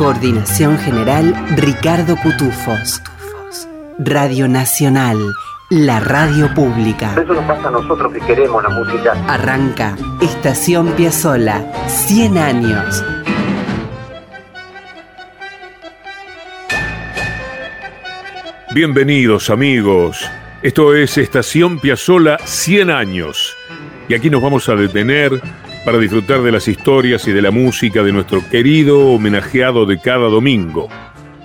Coordinación General Ricardo Cutufos. Radio Nacional, la radio pública. Eso nos pasa a nosotros que queremos la música. Arranca Estación Piazzola, 100 años. Bienvenidos amigos. Esto es Estación Piazzola 100 años. Y aquí nos vamos a detener para disfrutar de las historias y de la música de nuestro querido homenajeado de cada domingo,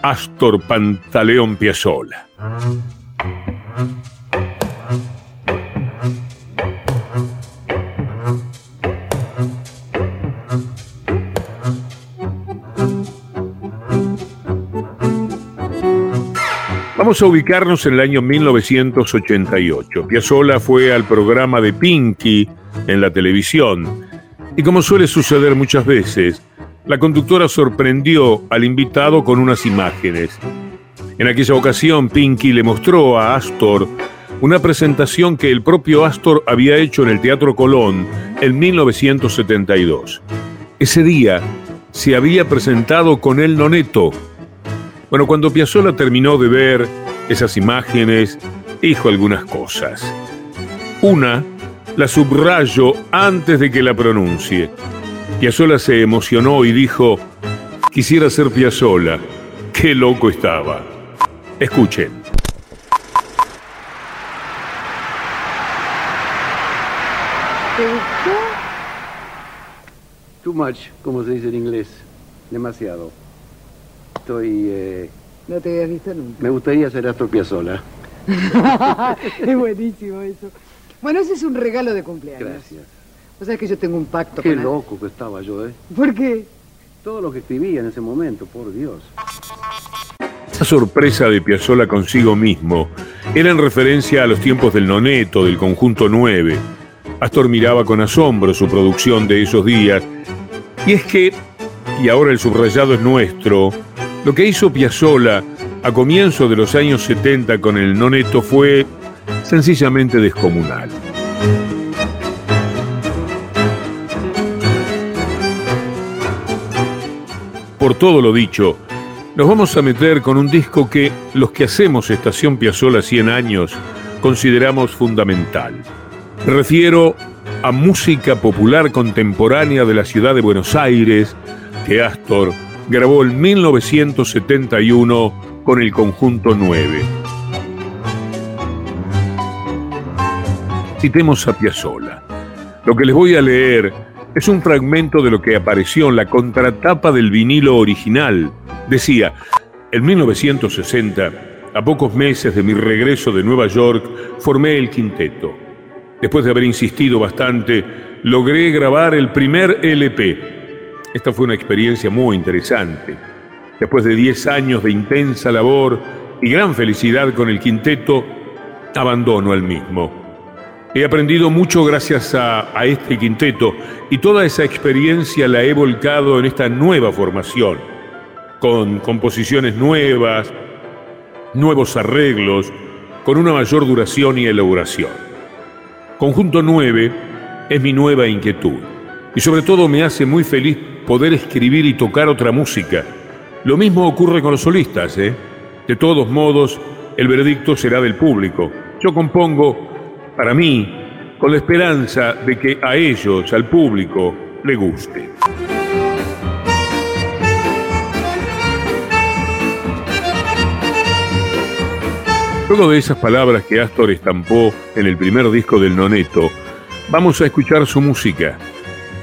Astor Pantaleón Piazzolla. Vamos a ubicarnos en el año 1988. Piazzolla fue al programa de Pinky en la televisión y como suele suceder muchas veces, la conductora sorprendió al invitado con unas imágenes. En aquella ocasión, Pinky le mostró a Astor una presentación que el propio Astor había hecho en el Teatro Colón en 1972. Ese día se había presentado con el Noneto. Bueno, cuando Piazzolla terminó de ver esas imágenes, dijo algunas cosas. Una la subrayo antes de que la pronuncie. Piazzola se emocionó y dijo, quisiera ser Piazzola. Qué loco estaba. Escuchen. ¿Te gustó? Too much, como se dice en inglés. Demasiado. Estoy... Eh, no te habías visto nunca. Me gustaría ser Astor Piazzolla. es buenísimo eso. Bueno, ese es un regalo de cumpleaños. Gracias. O sea que yo tengo un pacto Qué con... loco que estaba yo, ¿eh? ¿Por qué? Todo lo que escribía en ese momento, por Dios. Esa sorpresa de Piazzolla consigo mismo era en referencia a los tiempos del Noneto, del Conjunto 9. Astor miraba con asombro su producción de esos días. Y es que, y ahora el subrayado es nuestro, lo que hizo Piazzolla a comienzos de los años 70 con el Noneto fue sencillamente descomunal. Por todo lo dicho, nos vamos a meter con un disco que los que hacemos Estación Piazzola 100 años consideramos fundamental. Me refiero a música popular contemporánea de la ciudad de Buenos Aires, que Astor grabó en 1971 con el conjunto 9. Citemos a Piazzolla. Lo que les voy a leer es un fragmento de lo que apareció en la contratapa del vinilo original. Decía, en 1960, a pocos meses de mi regreso de Nueva York, formé el quinteto. Después de haber insistido bastante, logré grabar el primer LP. Esta fue una experiencia muy interesante. Después de 10 años de intensa labor y gran felicidad con el quinteto, abandono el mismo. He aprendido mucho gracias a, este quinteto y toda esa experiencia la he volcado en esta nueva formación, con composiciones nuevas, nuevos arreglos, con una mayor duración y elaboración. Conjunto 9 es mi nueva inquietud y sobre todo me hace muy feliz poder escribir y tocar otra música. Lo mismo ocurre con los solistas, ¿eh? De todos modos, el veredicto será del público. Yo compongo para mí, con la esperanza de que a ellos, al público, le guste. Luego de esas palabras que Astor estampó en el primer disco del Noneto, vamos a escuchar su música.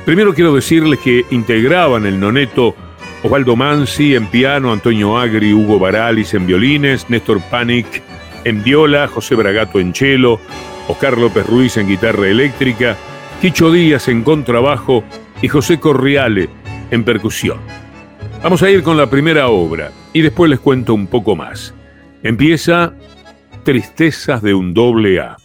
Primero quiero decirles que integraban el Noneto Osvaldo Mansi en piano, Antonio Agri, Hugo Baralis en violines, Néstor Panic en viola, José Bragato en cello, Oscar López Ruiz en guitarra eléctrica, Quicho Díaz en contrabajo y José Corriale en percusión. Vamos a ir con la primera obra y después les cuento un poco más. Empieza Tristezas de un doble A.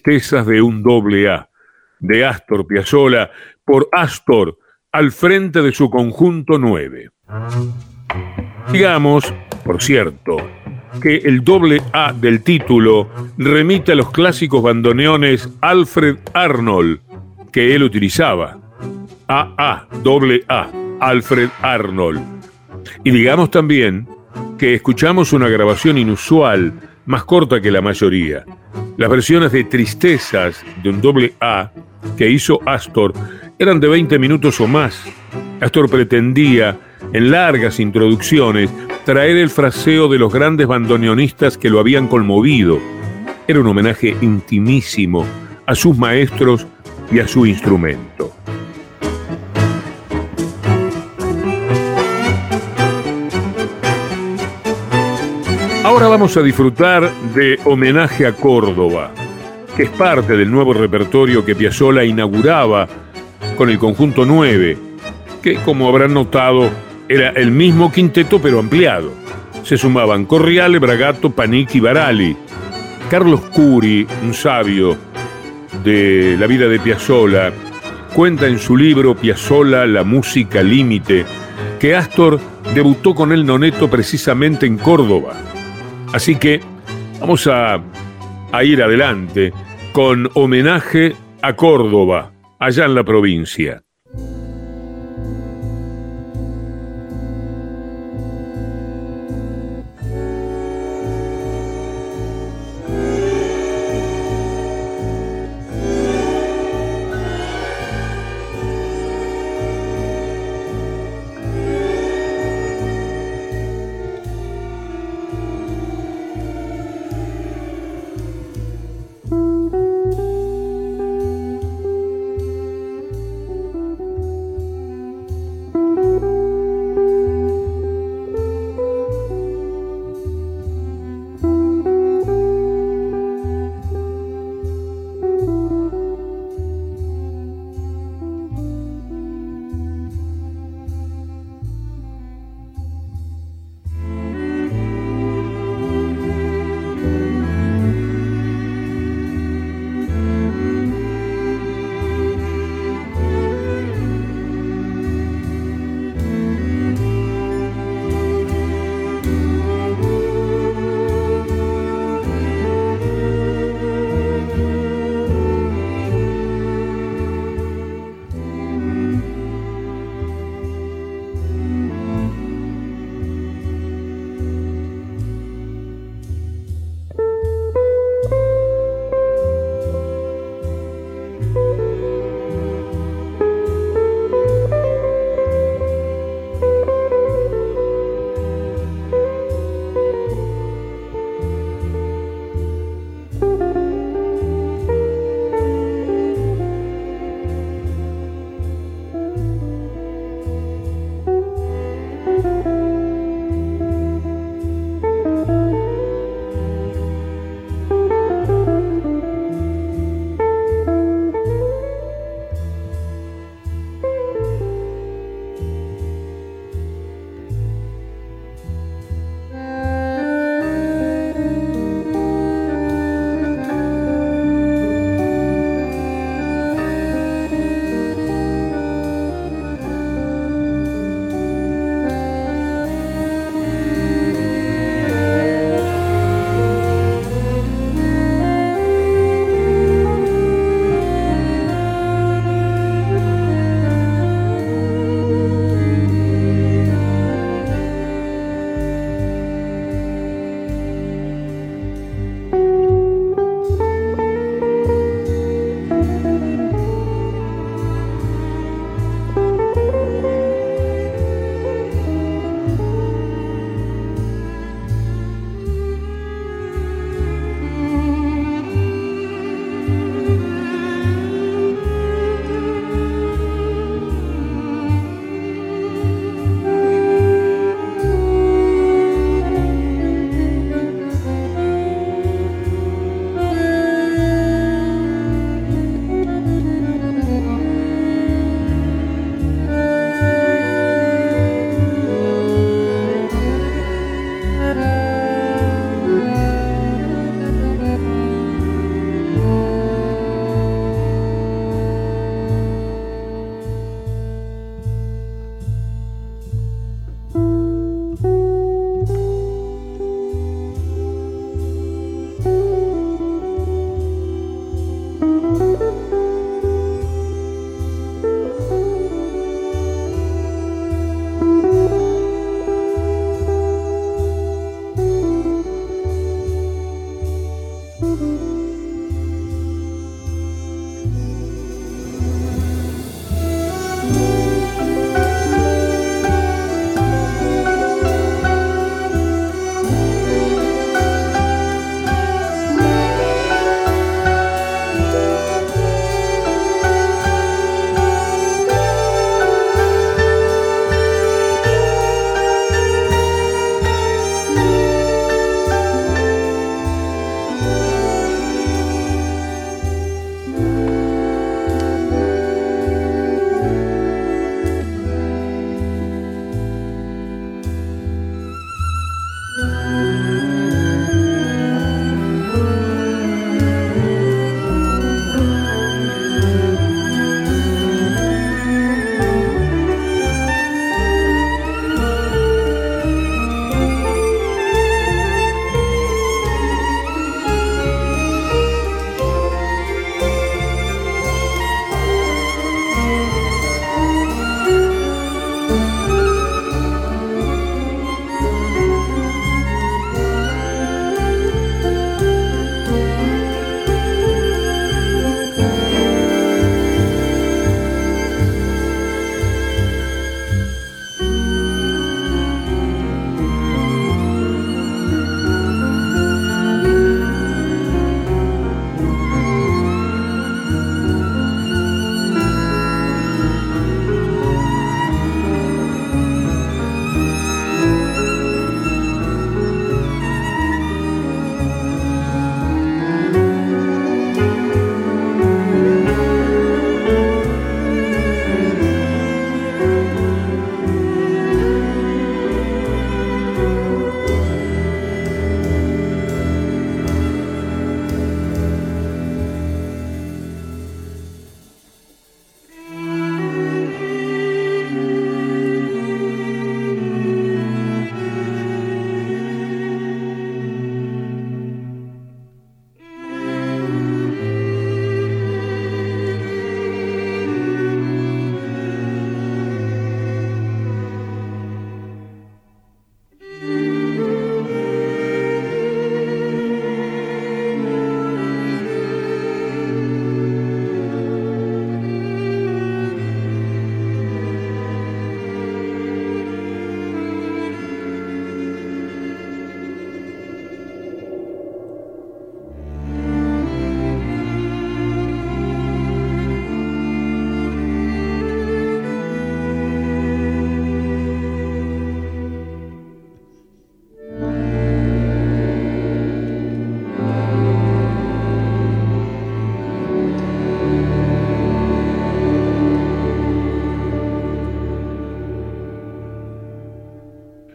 Tristezas de un doble A, de Astor Piazzolla, por Astor, al frente de su conjunto 9. Digamos, por cierto, que el doble A del título remite a los clásicos bandoneones Alfred Arnold que él utilizaba. AA, doble A, Alfred Arnold. Y digamos también que escuchamos una grabación inusual, más corta que la mayoría. Las versiones de Tristezas de un doble A que hizo Astor eran de 20 minutos o más. Astor pretendía, en largas introducciones, traer el fraseo de los grandes bandoneonistas que lo habían conmovido. Era un homenaje intimísimo a sus maestros y a su instrumento. Ahora vamos a disfrutar de Homenaje a Córdoba, que es parte del nuevo repertorio que Piazzolla inauguraba con el conjunto 9, que como habrán notado era el mismo quinteto pero ampliado. Se sumaban Corriale, Bragato, Panic y Barali. Carlos Curi, un sabio de la vida de Piazzolla, cuenta en su libro Piazzolla, la música límite, que Astor debutó con el noneto precisamente en Córdoba. Así que vamos a, a ir adelante con homenaje a Córdoba, allá en la provincia.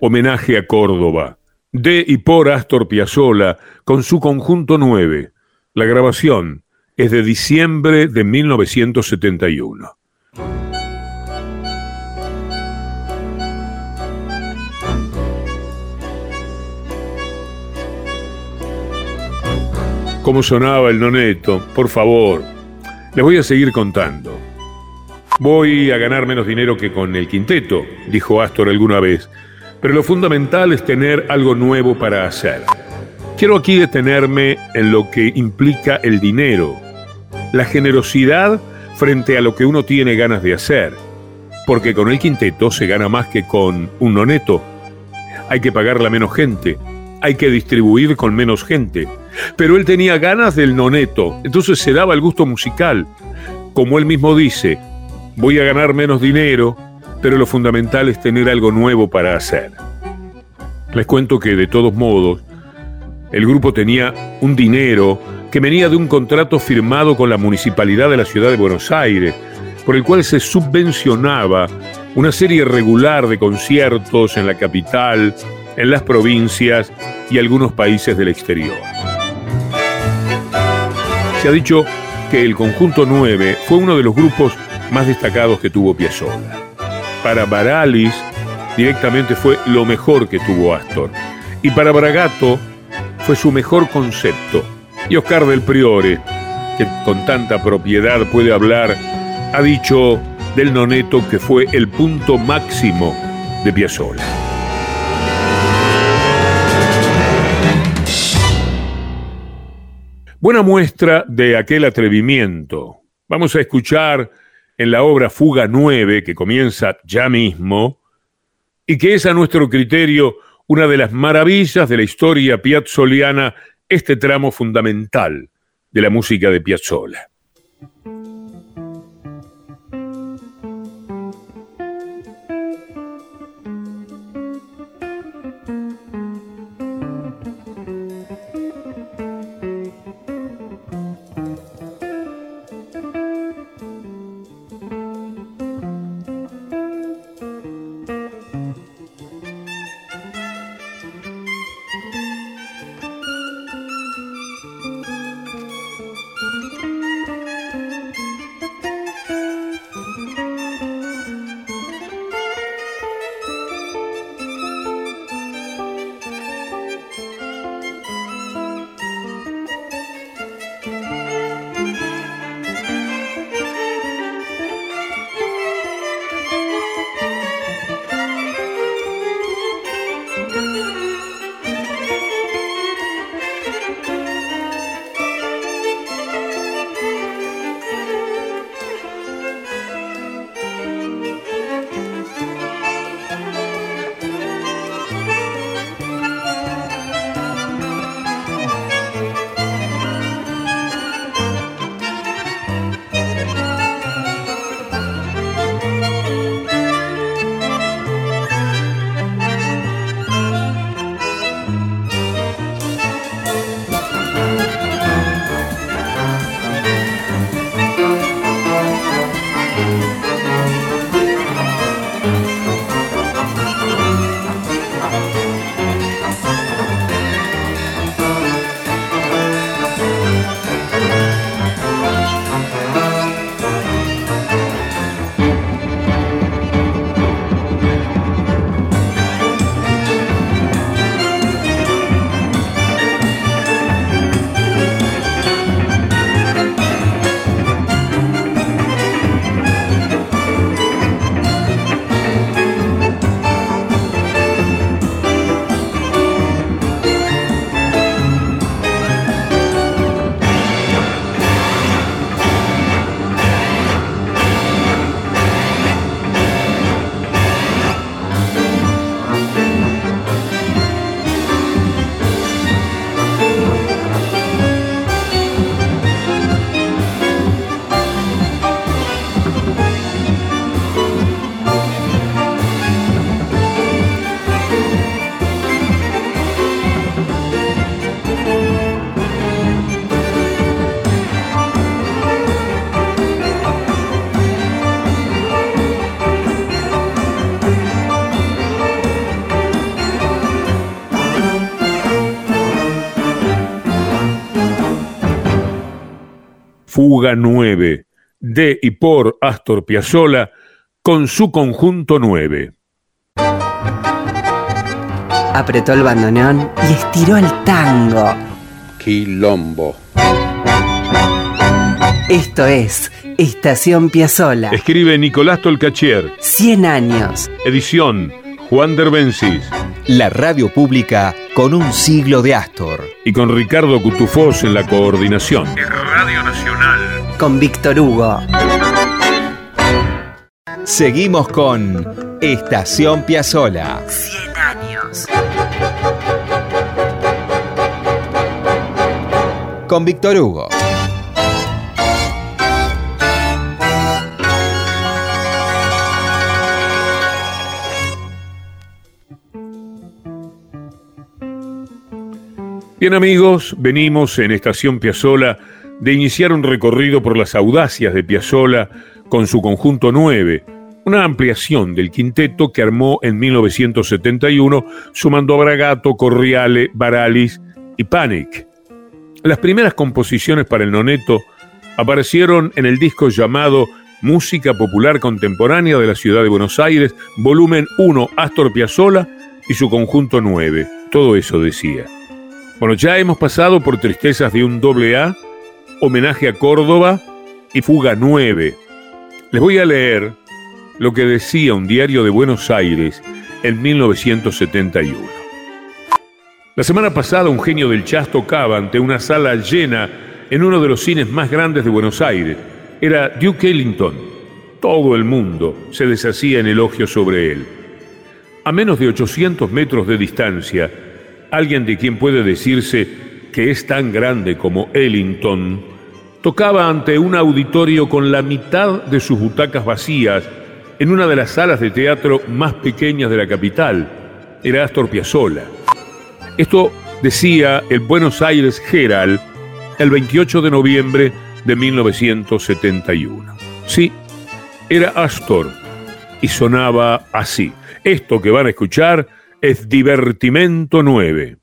Homenaje a Córdoba, de y por Astor Piazzolla, con su conjunto 9. La grabación es de diciembre de 1971. ¿Cómo sonaba el noneto? Por favor, les voy a seguir contando. Voy a ganar menos dinero que con el quinteto, dijo Astor alguna vez, pero lo fundamental es tener algo nuevo para hacer. Quiero aquí detenerme en lo que implica el dinero, la generosidad frente a lo que uno tiene ganas de hacer, porque con el quinteto se gana más que con un noneto. Hay que pagarle menos gente, hay que distribuir con menos gente. Pero él tenía ganas del noneto, entonces se daba el gusto musical. Como él mismo dice, voy a ganar menos dinero, pero lo fundamental es tener algo nuevo para hacer. Les cuento que de todos modos, el grupo tenía un dinero que venía de un contrato firmado con la municipalidad de la ciudad de Buenos Aires, por el cual se subvencionaba una serie regular de conciertos en la capital, en las provincias y algunos países del exterior. Se ha dicho que el conjunto 9 fue uno de los grupos más destacados que tuvo Piazzolla. Para Baralis directamente fue lo mejor que tuvo Astor. Y para Bragato fue su mejor concepto. Y Oscar del Priore, que con tanta propiedad puede hablar, ha dicho del noneto que fue el punto máximo de Piazzolla. Buena muestra de aquel atrevimiento. Vamos a escuchar en la obra Fuga 9, que comienza ya mismo, y que es a nuestro criterio una de las maravillas de la historia piazzoliana, este tramo fundamental de la música de Piazzolla. Fuga 9, de y por Astor Piazzolla, con su conjunto 9. Apretó el bandoneón y estiró el tango. Quilombo. Esto es Estación Piazzola. Escribe Nicolás Tolcachier. 100 años. Edición Juan Derbencis. La radio pública con un siglo de Astor. Y con Ricardo Cutufós en la coordinación. Radio Nacional. Con Víctor Hugo. Seguimos con Estación Piazzola. 100 años. Con Víctor Hugo. Bien amigos, venimos en Estación Piazzola de iniciar un recorrido por las audacias de Piazzola con su conjunto 9, una ampliación del quinteto que armó en 1971 sumando a Bragato, Corriale, Baralis y Panic. Las primeras composiciones para el noneto aparecieron en el disco llamado Música Popular Contemporánea de la Ciudad de Buenos Aires, volumen 1, Astor Piazzolla y su conjunto 9. Todo eso decía. Bueno, ya hemos pasado por Tristezas de un doble A, Homenaje a Córdoba y Fuga 9. Les voy a leer lo que decía un diario de Buenos Aires en 1971. La semana pasada un genio del jazz tocaba ante una sala llena en uno de los cines más grandes de Buenos Aires. Era Duke Ellington. Todo el mundo se deshacía en elogios sobre él. A menos de 800 metros de distancia, alguien de quien puede decirse que es tan grande como Ellington, tocaba ante un auditorio con la mitad de sus butacas vacías en una de las salas de teatro más pequeñas de la capital. Era Astor Piazzolla. Esto decía el Buenos Aires Herald el 28 de noviembre de 1971. Sí, era Astor y sonaba así. Esto que van a escuchar es Divertimento 9.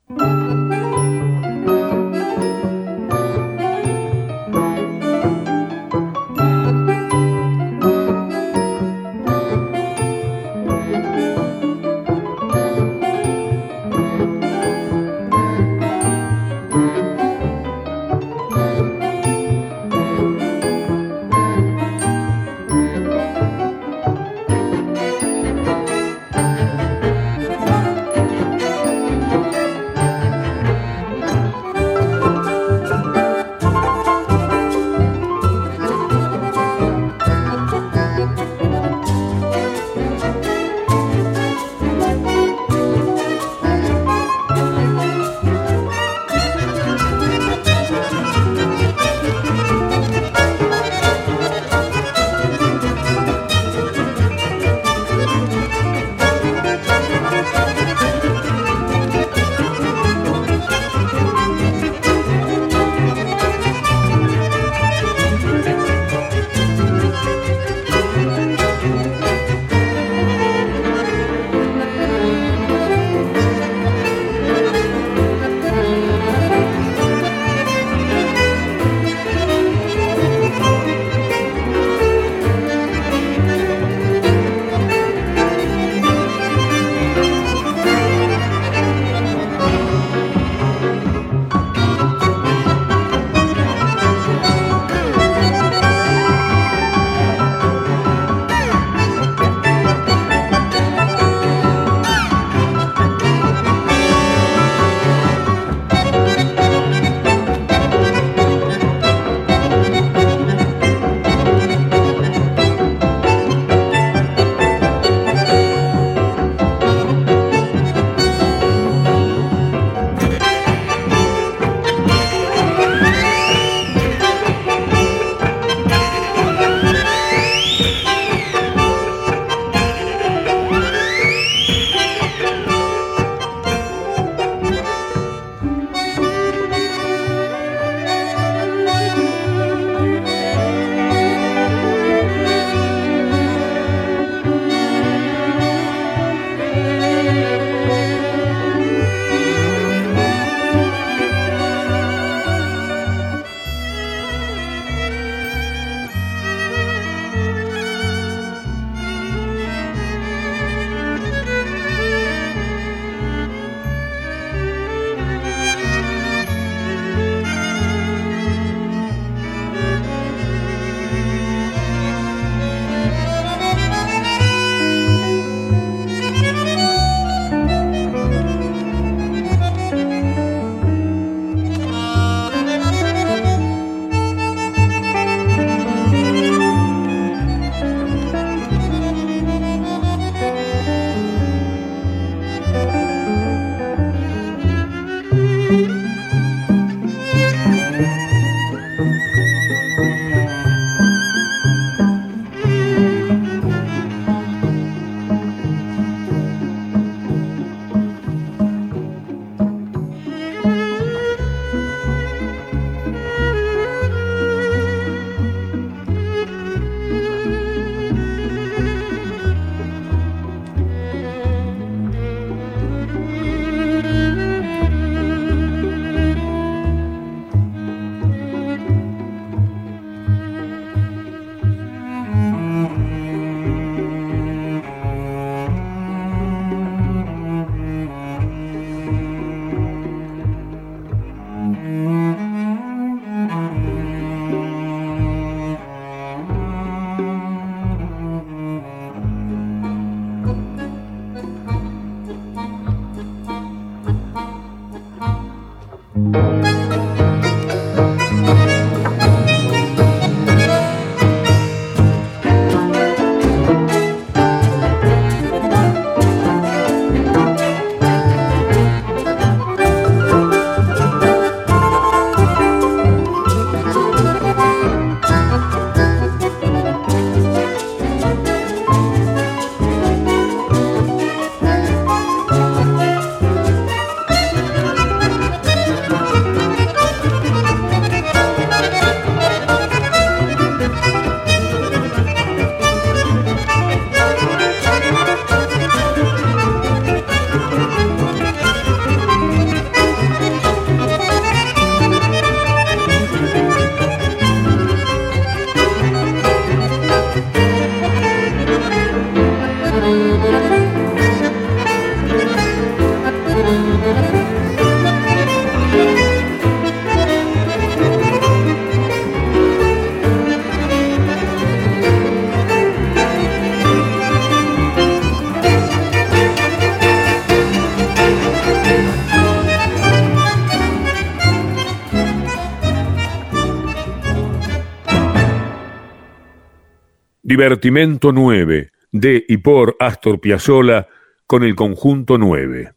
Divertimento 9, de y por Astor Piazzolla, con el conjunto 9.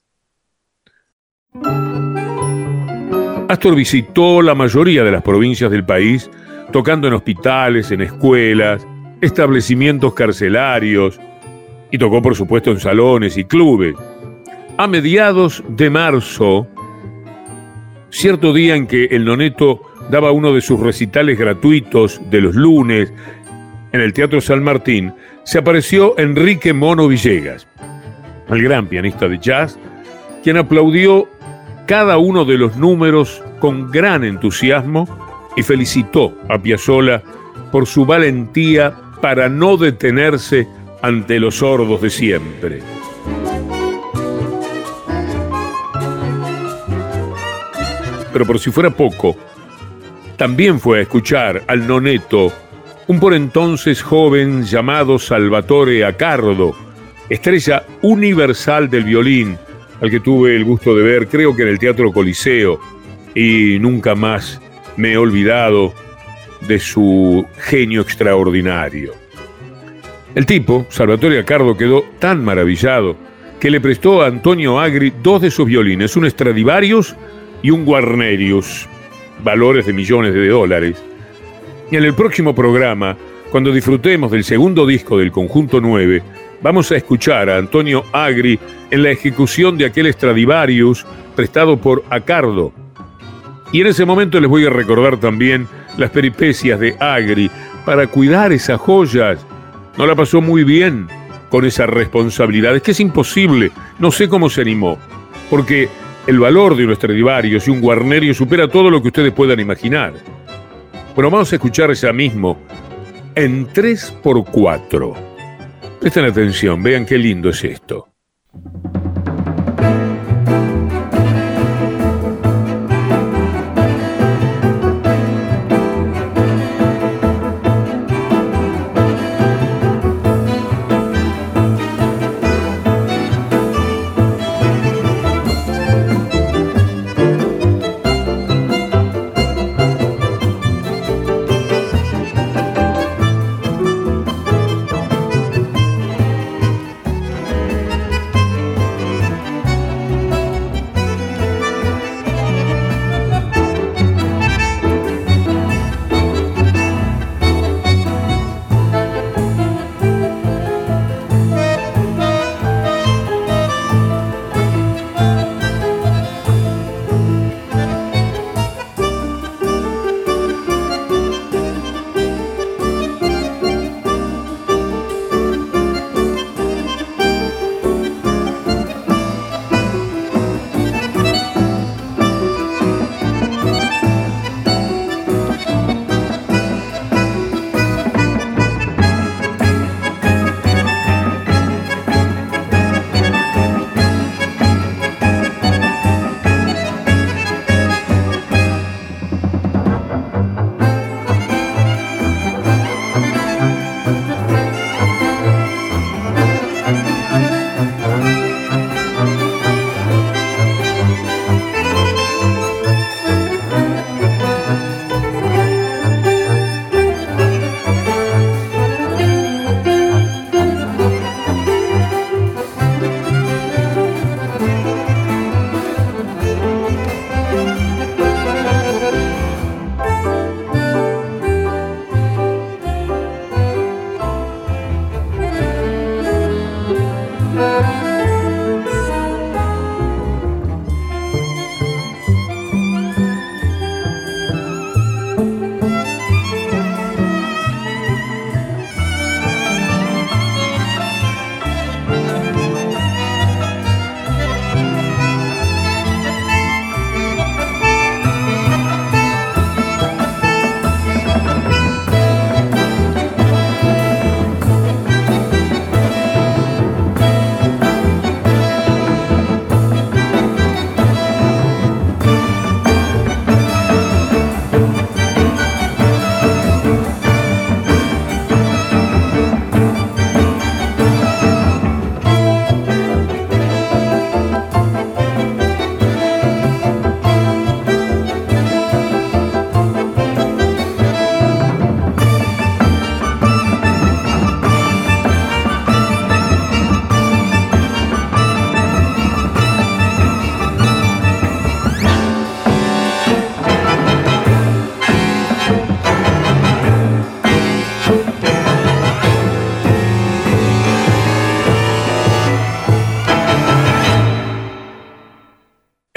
Astor visitó la mayoría de las provincias del país, tocando en hospitales, en escuelas, establecimientos carcelarios, y tocó por supuesto en salones y clubes. A mediados de marzo, cierto día en que el noneto daba uno de sus recitales gratuitos de los lunes en el Teatro San Martín, se apareció Enrique Mono Villegas, el gran pianista de jazz, quien aplaudió cada uno de los números con gran entusiasmo y felicitó a Piazzolla por su valentía para no detenerse ante los sordos de siempre. Pero por si fuera poco, también fue a escuchar al noneto un por entonces joven llamado Salvatore Accardo, estrella universal del violín, al que tuve el gusto de ver, creo que en el Teatro Coliseo, y nunca más me he olvidado de su genio extraordinario. El tipo, Salvatore Accardo, quedó tan maravillado que le prestó a Antonio Agri dos de sus violines, un Stradivarius y un Guarnerius, valores de millones de dólares, en el próximo programa, cuando disfrutemos del segundo disco del Conjunto 9, vamos a escuchar a Antonio Agri en la ejecución de aquel Stradivarius prestado por Acardo. Y en ese momento les voy a recordar también las peripecias de Agri para cuidar esas joyas. No la pasó muy bien con esa responsabilidad. Es que es imposible. No sé cómo se animó. Porque el valor de un Stradivarius y un Guarnerio supera todo lo que ustedes puedan imaginar. Bueno, vamos a escuchar ya mismo en 3x4. Presten atención, vean qué lindo es esto.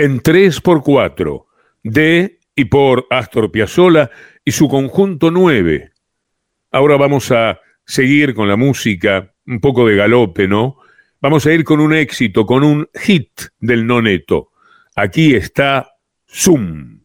En 3x4, de y por Astor Piazzolla y su conjunto 9. Ahora vamos a seguir con la música, un poco de galope, ¿no? Vamos a ir con un éxito, con un hit del noneto. Aquí está Zoom.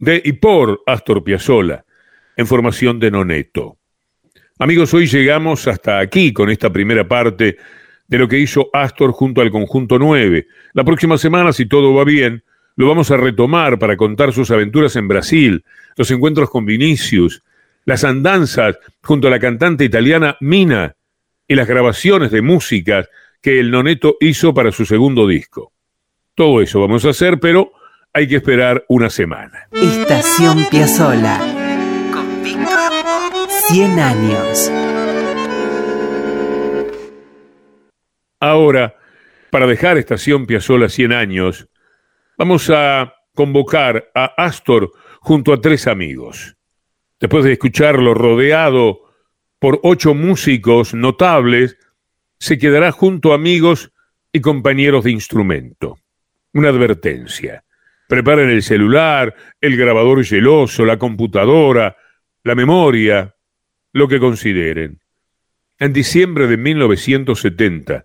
De y por Astor Piazzolla en formación de Noneto. Amigos, hoy llegamos hasta aquí con esta primera parte de lo que hizo Astor junto al conjunto 9. La próxima semana, si todo va bien, lo vamos a retomar para contar sus aventuras en Brasil, los encuentros con Vinicius, las andanzas junto a la cantante italiana Mina y las grabaciones de música que el Noneto hizo para su segundo disco. Todo eso vamos a hacer, pero hay que esperar una semana. Estación Piazzola. Con Víctor 100 años. Ahora, para dejar Estación Piazzola 100 años, vamos a convocar a Astor junto a tres amigos. Después de escucharlo rodeado por ocho músicos notables, se quedará junto a amigos y compañeros de instrumento. Una advertencia. Preparen el celular, el grabador geloso, la computadora, la memoria, lo que consideren. En diciembre de 1970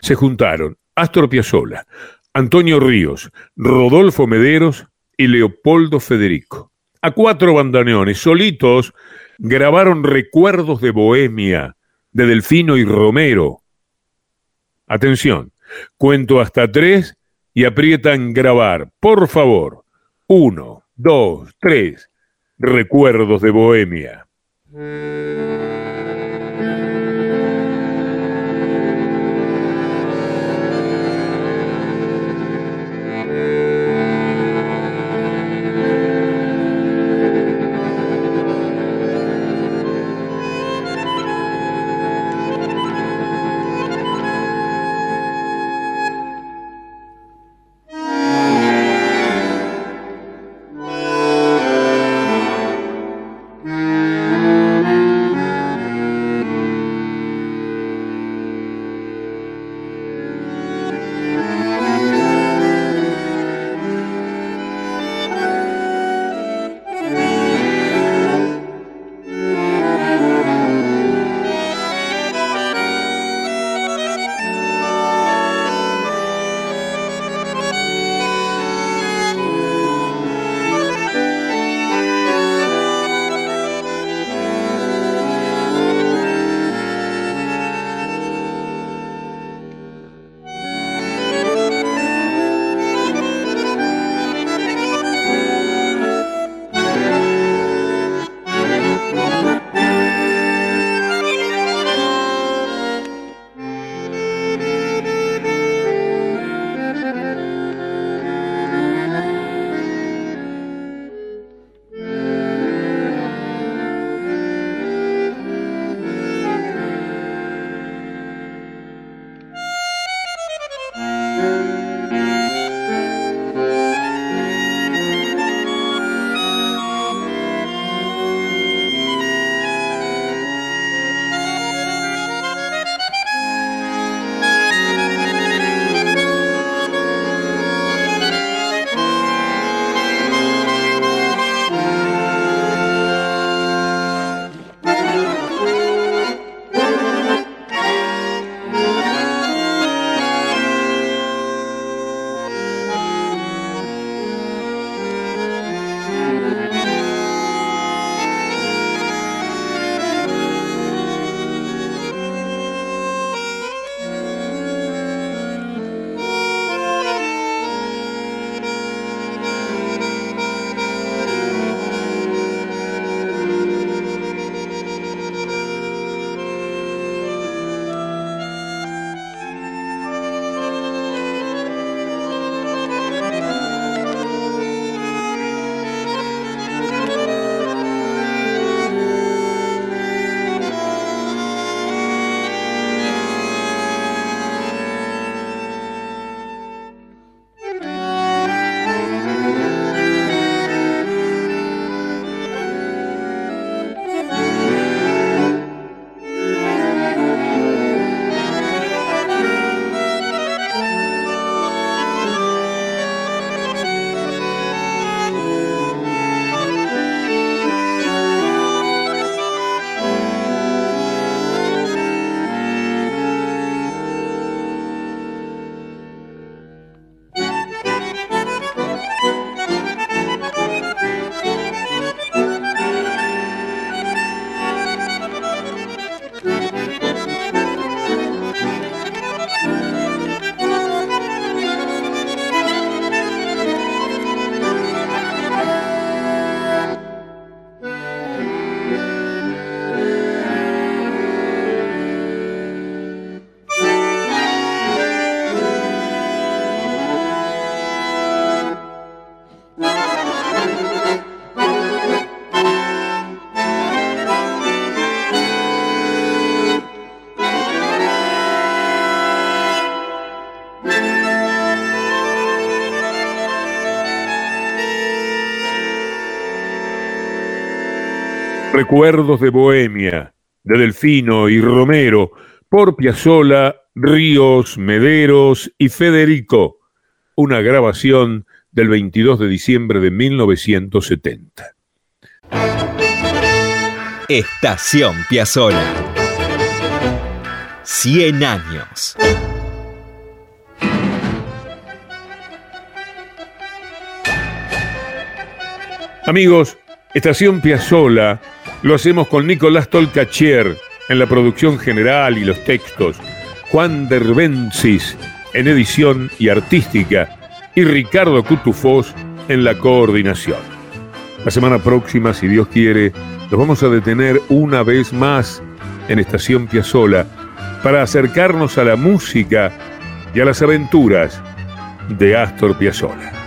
se juntaron Astor Piazzolla, Antonio Ríos, Rodolfo Mederos y Leopoldo Federico. A cuatro bandoneones solitos grabaron Recuerdos de Bohemia de Delfino y Romero. Atención, cuento hasta tres y aprietan grabar. Por favor. Uno, dos, tres. Recuerdos de Bohemia. Recuerdos de Bohemia, de Delfino y Romero, por Piazzolla, Ríos, Mederos y Federico, una grabación del 22 de diciembre de 1970. Estación Piazzolla. 100 años. Amigos, Estación Piazzola lo hacemos con Nicolás Tolcachier en la producción general y los textos, Juan Derbencis en edición y artística y Ricardo Cutufós en la coordinación. La semana próxima, si Dios quiere, nos vamos a detener una vez más en Estación Piazzola para acercarnos a la música y a las aventuras de Astor Piazzolla.